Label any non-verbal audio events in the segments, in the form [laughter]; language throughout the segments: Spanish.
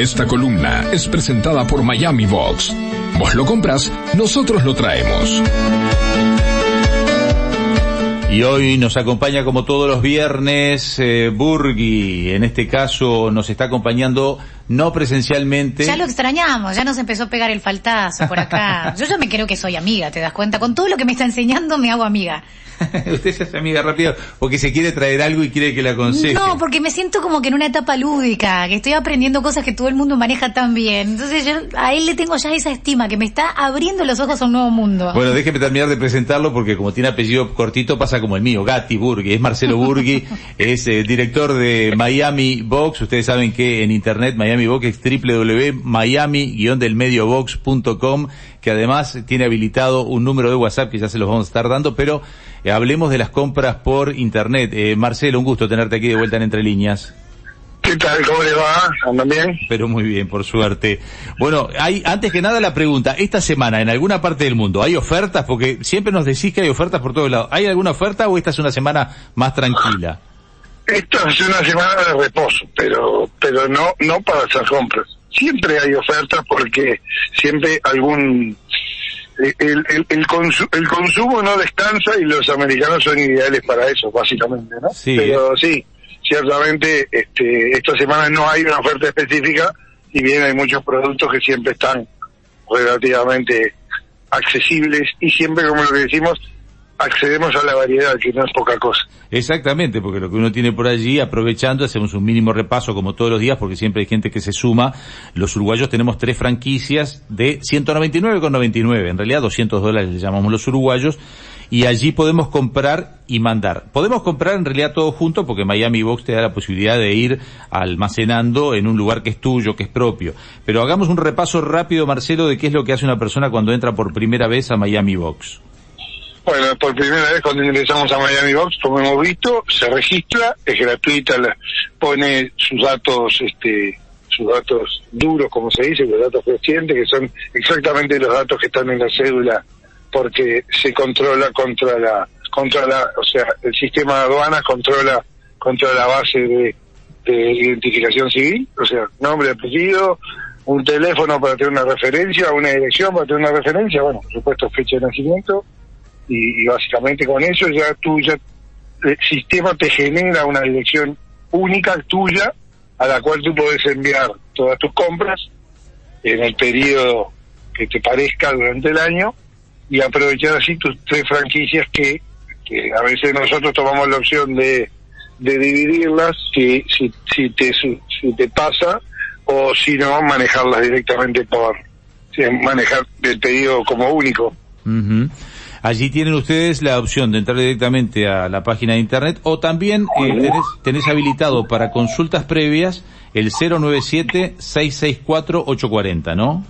Esta columna es presentada por Miami Box. Vos lo compras, nosotros lo traemos. Y hoy nos acompaña como todos los viernes eh, Burgi. En este caso nos está acompañando no presencialmente. Ya lo extrañamos, ya nos empezó a pegar el faltazo por acá. [laughs] Yo ya me creo que soy amiga, ¿te das cuenta? Con todo lo que me está enseñando me hago amiga. [laughs] Usted se hace amiga rápido porque se quiere traer algo y quiere que la aconseje. No, porque me siento como que en una etapa lúdica, que estoy aprendiendo cosas que todo el mundo maneja tan bien. Entonces yo a él le tengo ya esa estima, que me está abriendo los ojos a un nuevo mundo. Bueno, déjeme terminar de presentarlo porque como tiene apellido cortito pasa como el mío, Gatti Burghi. Es Marcelo Burghi, [laughs] es eh, director de Miami Box. Ustedes saben que en internet Miami Box es www.miami-delmediobox.com que además tiene habilitado un número de WhatsApp que ya se los vamos a estar dando, pero eh, hablemos de las compras por internet. Eh, Marcelo, un gusto tenerte aquí de vuelta en Entre Líneas. ¿Qué tal? ¿Cómo le va? ¿Andan bien? Pero muy bien, por suerte. Bueno, hay, antes que nada la pregunta, esta semana en alguna parte del mundo, ¿hay ofertas? Porque siempre nos decís que hay ofertas por todos lados. ¿Hay alguna oferta o esta es una semana más tranquila? Esta es una semana de reposo, pero, pero no, no para hacer compras. Siempre hay ofertas porque siempre algún el, el, el, consumo no descansa y los americanos son ideales para eso, básicamente, ¿no? Sí. Pero sí, ciertamente este, esta semana no hay una oferta específica y bien hay muchos productos que siempre están relativamente accesibles y siempre, como lo que decimos, accedemos a la variedad, que no es poca cosa. Exactamente, porque lo que uno tiene por allí, aprovechando, hacemos un mínimo repaso como todos los días, porque siempre hay gente que se suma. Los uruguayos tenemos tres franquicias de 199,99, en realidad 200 dólares le llamamos los uruguayos, y allí podemos comprar y mandar. Podemos comprar en realidad todo junto, porque Miami Box te da la posibilidad de ir almacenando en un lugar que es tuyo, que es propio. Pero hagamos un repaso rápido, Marcelo, de qué es lo que hace una persona cuando entra por primera vez a Miami Box. Bueno, por primera vez cuando ingresamos a Miami Box, como hemos visto, se registra, es gratuita, la, pone sus datos, este, sus datos duros, como se dice, los datos recientes, que son exactamente los datos que están en la cédula, porque se controla contra la, contra la, o sea, el sistema de aduanas controla contra la base de, de identificación civil, o sea, nombre, apellido, un teléfono para tener una referencia, una dirección para tener una referencia, bueno, por supuesto fecha de nacimiento, y, básicamente con eso ya tú ya el sistema te genera una dirección única tuya a la cual tú puedes enviar todas tus compras en el periodo que te parezca durante el año y aprovechar así tus tres franquicias que, que a veces nosotros tomamos la opción de, de dividirlas si, si, si, te, si te pasa o si no manejarlas directamente por manejar el pedido como único. Uh. Allí tienen ustedes la opción de entrar directamente a la página de internet o también eh, tenés, tenés, habilitado para consultas previas el 097-664-840, ¿no?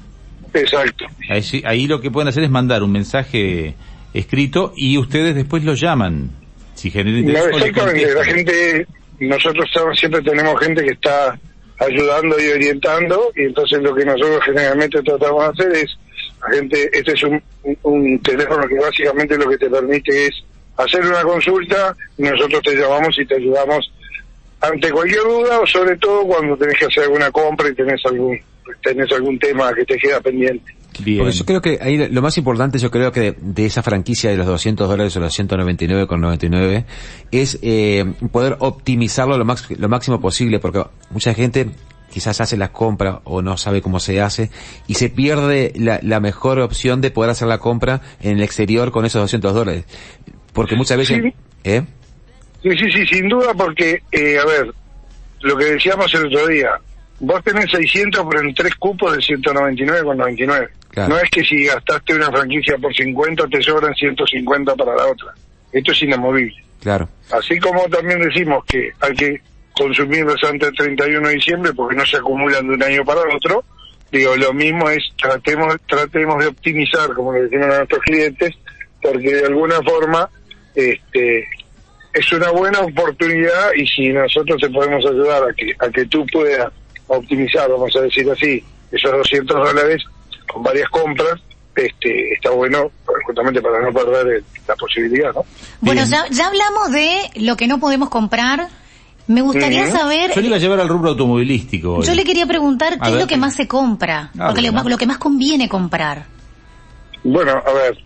Exacto. Ahí, ahí, lo que pueden hacer es mandar un mensaje escrito y ustedes después lo llaman. Si genera interés. No, exactamente. La gente, nosotros siempre tenemos gente que está ayudando y orientando y entonces lo que nosotros generalmente tratamos de hacer es la gente, este es un, un, teléfono que básicamente lo que te permite es hacer una consulta y nosotros te llamamos y te ayudamos ante cualquier duda o sobre todo cuando tenés que hacer alguna compra y tenés algún tenés algún tema que te queda pendiente. Bien. Porque yo creo que ahí lo más importante, yo creo que de, de esa franquicia de los 200 dólares o los 199,99 es eh, poder optimizarlo lo, max, lo máximo posible, porque mucha gente quizás hace la compra o no sabe cómo se hace y se pierde la, la, mejor opción de poder hacer la compra en el exterior con esos 200 dólares. Porque muchas veces... Sí. ¿eh? sí, sí, sí, sin duda porque, eh, a ver, lo que decíamos el otro día, vos tenés 600 pero en tres cupos de 199,99. Claro. No es que si gastaste una franquicia por 50 te sobran 150 para la otra. Esto es inamovible. Claro. Así como también decimos que hay que consumirlos antes del 31 de diciembre porque no se acumulan de un año para otro, digo, lo mismo es tratemos tratemos de optimizar, como le decimos a nuestros clientes, porque de alguna forma este es una buena oportunidad y si nosotros te podemos ayudar a que a que tú puedas optimizar, vamos a decir así, esos 200 dólares con varias compras, este, está bueno justamente para no perder el, la posibilidad, ¿no? Bueno, ya, ya hablamos de lo que no podemos comprar Me gustaría saber, Yo le iba a llevar al rubro automovilístico. hoy. yo le quería preguntar A qué es ver. lo que más se compra, Ah, porque lo, bueno. más, lo que más conviene comprar. Bueno, a ver,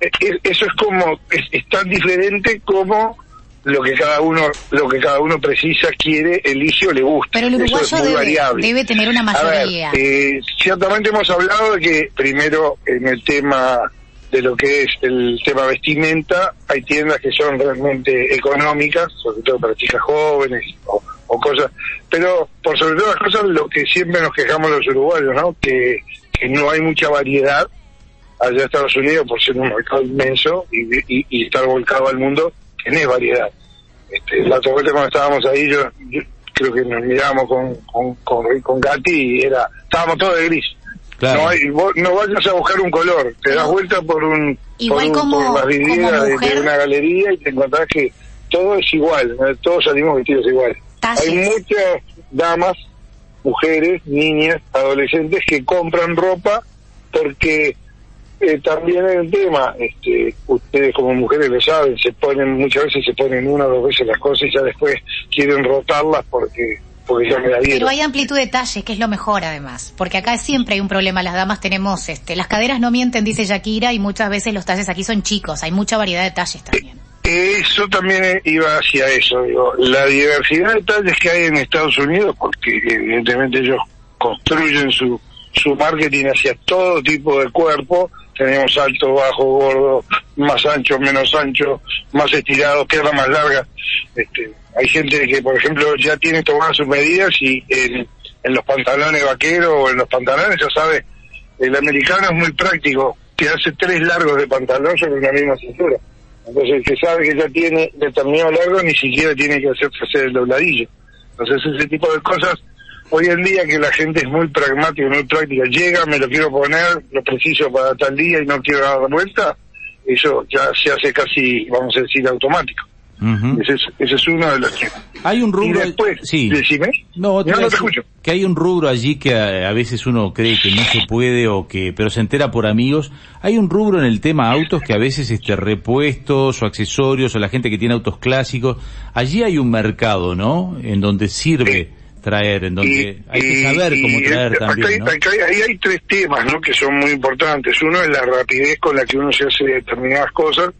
e- e- eso es como, es, es tan diferente como lo que cada uno, lo que cada uno precisa, quiere, elige o le gusta. Pero el Eso uruguayo es muy debe, variable. debe tener una A mayoría. ver, eh, ciertamente hemos hablado de que primero en el tema de lo que es el tema vestimenta, hay tiendas que son realmente económicas, sobre todo para chicas jóvenes o, o cosas, pero por sobre todas las cosas lo que siempre nos quejamos los uruguayos, ¿no? Que, que no hay mucha variedad allá en Estados Unidos por ser un mercado inmenso y, y, y estar volcado al mundo, tenés variedad. Este, la otra vuelta cuando estábamos ahí, yo, yo creo que nos mirábamos con, con, con, con Gatti y era, estábamos todos de gris. Claro. No, hay, vos no vayas a buscar un color, te das vuelta por un Igual por, un- como- por las vidrieras de- una galería y te encontrás que todo es igual, ¿no? todos salimos vestidos igual. Hay muchas damas, mujeres, niñas, adolescentes que compran ropa porque eh, también hay un tema, este, ustedes como mujeres lo saben, se ponen, muchas veces se ponen una o dos veces las cosas y ya después quieren rotarlas porque, porque ya me la dieron. Pero hay amplitud de talles, que es lo mejor además, porque acá siempre hay un problema, las damas tenemos, este, las caderas no mienten, dice Shakira, y muchas veces los talles aquí son chicos, hay mucha variedad de talles también. Eso también iba hacia eso, digo, la diversidad de talles que hay en Estados Unidos, porque evidentemente ellos construyen su, su marketing hacia todo tipo de cuerpo, tenemos alto, bajo, gordo, más ancho, menos ancho, más estirado, pierna más larga. Este, hay gente que, por ejemplo, ya tiene tomadas sus medidas y en, los pantalones vaqueros o en los pantalones, ya sabe, el americano es muy práctico, que hace tres largos de pantalón sobre una misma cintura. Entonces el que sabe que ya tiene determinado largo ni siquiera tiene que hacerse hacer el dobladillo. Entonces ese tipo de cosas, hoy en día que la gente es muy pragmática, muy práctica, llega, me lo quiero poner, lo preciso para tal día y no quiero dar vuelta, eso ya se hace casi, vamos a decir, automático. Ujú. Ese es, ese es uno de los temas. Hay un Y rubro... después, sí. decime. No, te no, te escucho. Que hay un rubro allí que a, a veces uno cree que no se puede o que, pero se entera por amigos. Hay un rubro en el tema autos que a veces este repuestos o accesorios o la gente que tiene autos clásicos. Allí hay un mercado, ¿no? En donde sirve traer, en donde hay que saber y cómo traer acá también, hay- ¿no? acá hay- ahí hay tres temas ¿no? que son muy importantes. Uno es la rapidez con la que uno se hace determinadas cosas.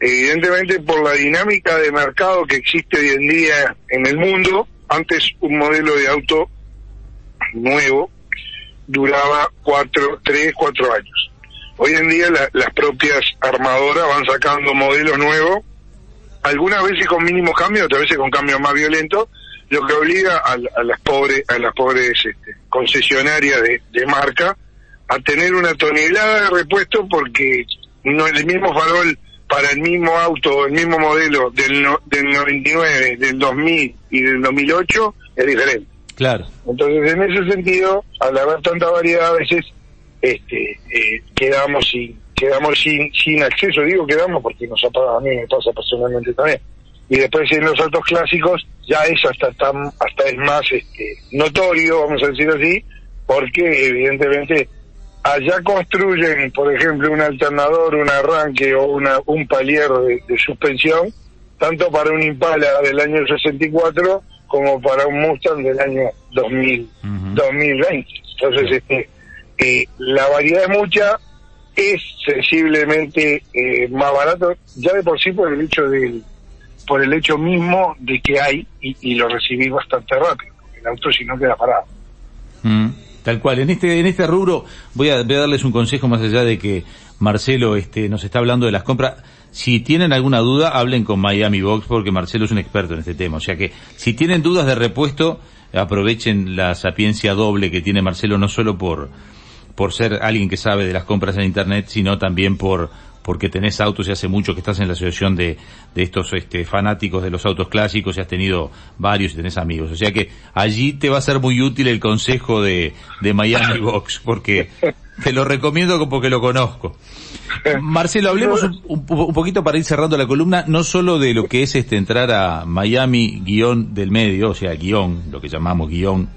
Evidentemente por la dinámica de mercado que existe hoy en día en el mundo, antes un modelo de auto nuevo duraba cuatro, tres, cuatro años. Hoy en día la- las propias armadoras van sacando modelos nuevos, algunas veces con mínimos cambios, otras veces con cambios más violentos, lo que obliga a, a las pobres, a las pobres este, concesionarias de, de marca a tener una tonelada de repuesto porque no el mismo farol para el mismo auto, el mismo modelo del, no- del 99, del 2000 y del 2008 es diferente. Claro. Entonces, en ese sentido, al haber tanta variedad, a veces este, eh, quedamos sin quedamos sin, sin acceso. Digo quedamos porque nos ha pasado, a mí me pasa personalmente también. Y después en los autos clásicos ya es hasta tan, hasta es más este, notorio, vamos a decir así, porque evidentemente allá construyen, por ejemplo, un alternador, un arranque o una, un palier de, de suspensión, tanto para un Impala del año 64 como para un Mustang del año 2000, Ujú. 2020. Entonces, este, eh, la variedad es mucha, es sensiblemente eh, más barato, ya de por sí por el hecho del, por el hecho mismo de que hay y, lo recibís bastante rápido, porque el auto si no queda parado. Mm, tal cual. En este, en este rubro voy a, voy a darles un consejo más allá de que Marcelo este, nos está hablando de las compras. Si tienen alguna duda, hablen con Miami Box porque Marcelo es un experto en este tema. O sea que si tienen dudas de repuesto, aprovechen la sapiencia doble que tiene Marcelo no solo por, por ser alguien que sabe de las compras en internet, sino también por, porque tenés autos y hace mucho que estás en la asociación de, de estos este, fanáticos de los autos clásicos y has tenido varios y tenés amigos. O sea que allí te va a ser muy útil el consejo de, de Miami [laughs] Box, porque te lo recomiendo porque lo conozco. Marcelo, hablemos un, un- un poquito para ir cerrando la columna, no solo de lo que es este entrar a Miami guion del medio, o sea, guion, lo que llamamos guion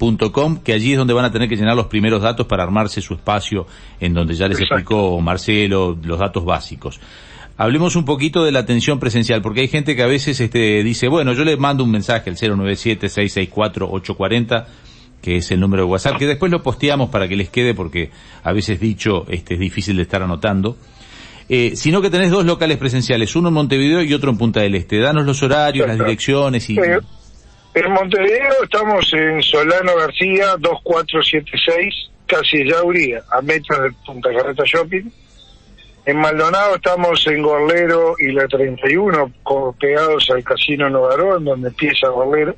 box.com, que allí es donde van a tener que llenar los primeros datos para armarse su espacio en donde ya les Exacto. explicó Marcelo los datos básicos. Hablemos un poquito de la atención presencial, porque hay gente que a veces este, dice, bueno, yo le mando un mensaje al 097-664-840, que es el número de WhatsApp, que después lo posteamos para que les quede, porque a veces dicho este, es difícil de estar anotando. Eh, sino que tenés dos locales presenciales, uno en Montevideo y otro en Punta del Este. Danos los horarios, las direcciones y... En Montevideo estamos en Solano García 2476, casi Yauri, a metros de Punta Carreta Shopping. En Maldonado estamos en Gorlero y la 31, pegados al Casino Novarón, donde empieza Gorlero.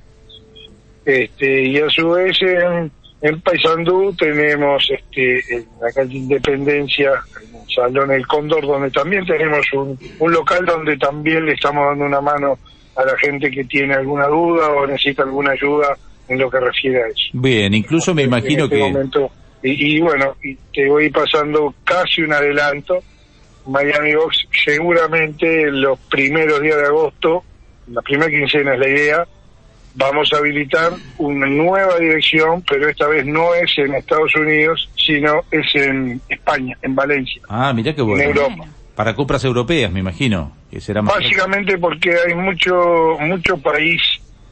Este, y a su vez en, en Paysandú tenemos este, en la calle Independencia, en el Salón El Cóndor, donde también tenemos un local donde también le estamos dando una mano a la gente que tiene alguna duda o necesita alguna ayuda en lo que refiere a eso. Bien, incluso me imagino este que... Momento, y, y, bueno, y te voy pasando casi un adelanto. Miami Box seguramente los primeros días de agosto, la primera quincena es la idea, vamos a habilitar una nueva dirección, pero esta vez no es en Estados Unidos, sino es en España, en Valencia. Ah, mira qué bueno. En Europa. Para compras europeas, me imagino. Que será más Básicamente porque hay mucho mucho país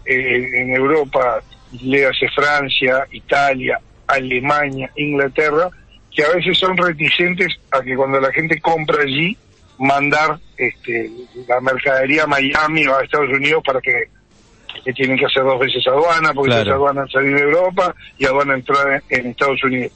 eh, en Europa, léase Francia, Italia, Alemania, Inglaterra, que a veces son reticentes a que cuando la gente compra allí, mandar este, la mercadería a Miami o a Estados Unidos para que, que tienen que hacer dos veces aduana, porque Claro. esa aduana salir de Europa y aduana entrar en, en Estados Unidos.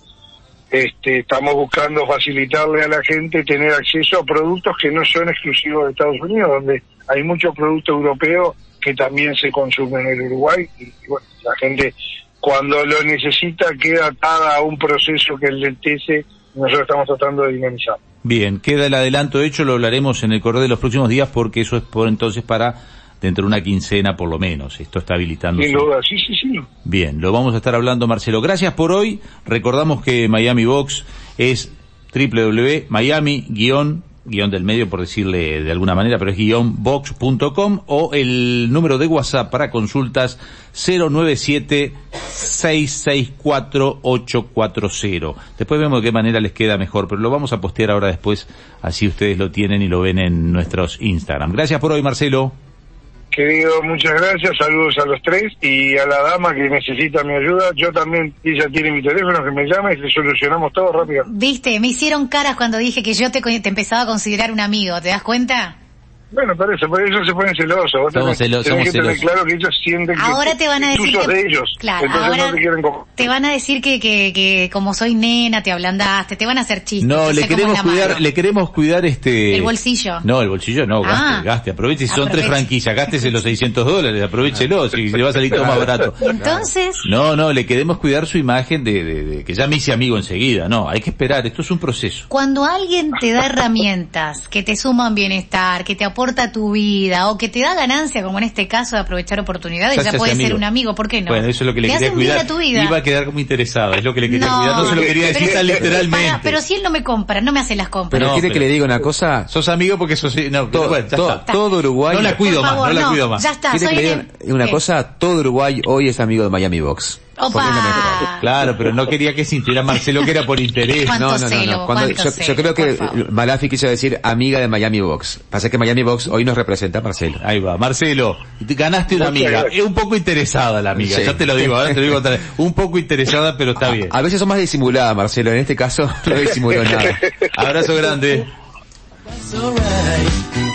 Este, estamos buscando facilitarle a la gente tener acceso a productos que no son exclusivos de Estados Unidos, donde hay muchos productos europeos que también se consumen en el Uruguay y, bueno, la gente cuando lo necesita queda atada a un proceso que lentece y nosotros estamos tratando de dinamizar. Bien, queda el adelanto hecho, lo hablaremos en el correo de los próximos días porque eso es por entonces para dentro de una quincena por lo menos. Esto está duda, sí, sí, sí. Bien, lo vamos a estar hablando Marcelo. Gracias por hoy. Recordamos que Miami Box es www.miami guion guion del medio por decirle de alguna manera, pero es guion box.com o el número de WhatsApp para consultas 097 664 840. Después vemos de qué manera les queda mejor, pero lo vamos a postear ahora después, así ustedes lo tienen y lo ven en nuestros Instagram. Gracias por hoy, Marcelo. Querido, muchas gracias, saludos a los tres y a la dama que necesita mi ayuda. Yo también, ella tiene mi teléfono, que me llama y le solucionamos todo rápido. Viste, me hicieron caras cuando dije que yo te, te empezaba a considerar un amigo, ¿te das cuenta? Bueno, por eso, por eso se ponen celosos. Vos Somos tenés- celo- tenés somos que tener celosos. claro que ellos sienten que Ahora te van a decir que, de ellos. claro, entonces ahora no te quieren co- te van a decir que, que, que como soy nena te ablandaste, te van a hacer chistes. No, le queremos cuidar, mano. le queremos cuidar este... El bolsillo. No, el bolsillo no, gaste, Ah. gaste, aproveche. Si son tres franquicias, gástese los 600 dólares, aprovechelo, si le va a salir todo más barato. [laughs] Entonces, No, no, le queremos cuidar su imagen de, de- de que ya me hice amigo enseguida. No, hay que esperar, esto es un proceso. cuando alguien te da herramientas que te suman bienestar, que te aporta tu vida o que te da ganancia, como en este caso de aprovechar oportunidades, Ya puede ser un amigo, ¿por qué no? Bueno, eso es lo que le quería cuidar. a tu vida. Iba a quedar como interesado, es lo que le quería No. cuidar. No se lo quería decir Pero- tan literalmente. Para, pero si él no me compra, no me hace las compras. Pero No, quiere pero- que le diga una cosa. Sos amigo porque sos... No, Todo, bueno, ya todo- está. todo Uruguay. No la cuido más, no la cuido más. ya está. ¿Quiere soy que le el- diga una ¿Qué? cosa? Todo Uruguay hoy es amigo de Miami Box. Opa. Claro, pero no quería que sintiera Marcelo que era por interés. ¿Cuánto No, no, no, no. Cuando- yo, creo que. Malafi quiso decir amiga de Miami Box. Pasa que Miami Box hoy nos representa a Marcelo. Ahí va, Marcelo, te ganaste una amiga. Es un poco interesada la amiga, Sí. ya te lo digo, ahora te lo digo otra vez. [laughs] Un poco interesada, pero está bien. A veces son más disimuladas, Marcelo. En este caso [laughs] no disimuló nada. Abrazo grande. [laughs]